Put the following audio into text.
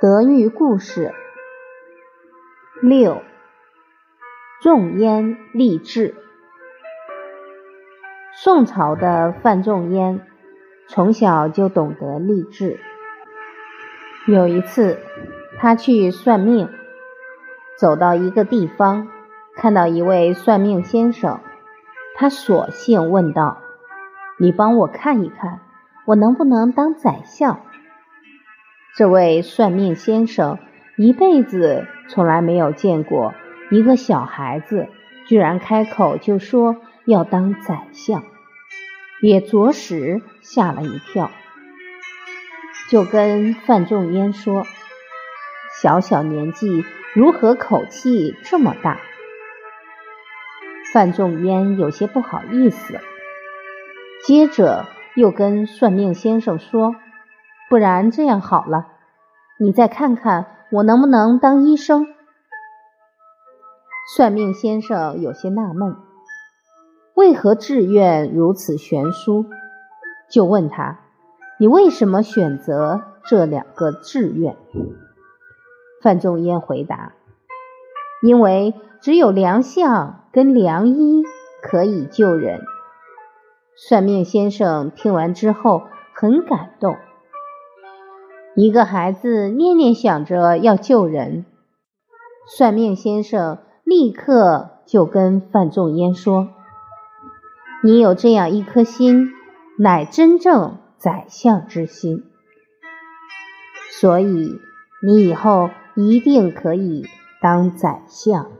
德育故事六，仲淹励志。宋朝的范仲淹从小就懂得励志。有一次，他去算命，走到一个地方，看到一位算命先生，他索性问道：“你帮我看一看，我能不能当宰相？”这位算命先生一辈子从来没有见过一个小孩子居然开口就说要当宰相，也着实吓了一跳，就跟范仲淹说：“小小年纪如何口气这么大？”范仲淹有些不好意思，接着又跟算命先生说。不然这样好了，你再看看我能不能当医生。算命先生有些纳闷，为何志愿如此悬殊？就问他：“你为什么选择这两个志愿？”范仲淹回答：“因为只有良相跟良医可以救人。”算命先生听完之后很感动。一个孩子念念想着要救人，算命先生立刻就跟范仲淹说：“你有这样一颗心，乃真正宰相之心，所以你以后一定可以当宰相。”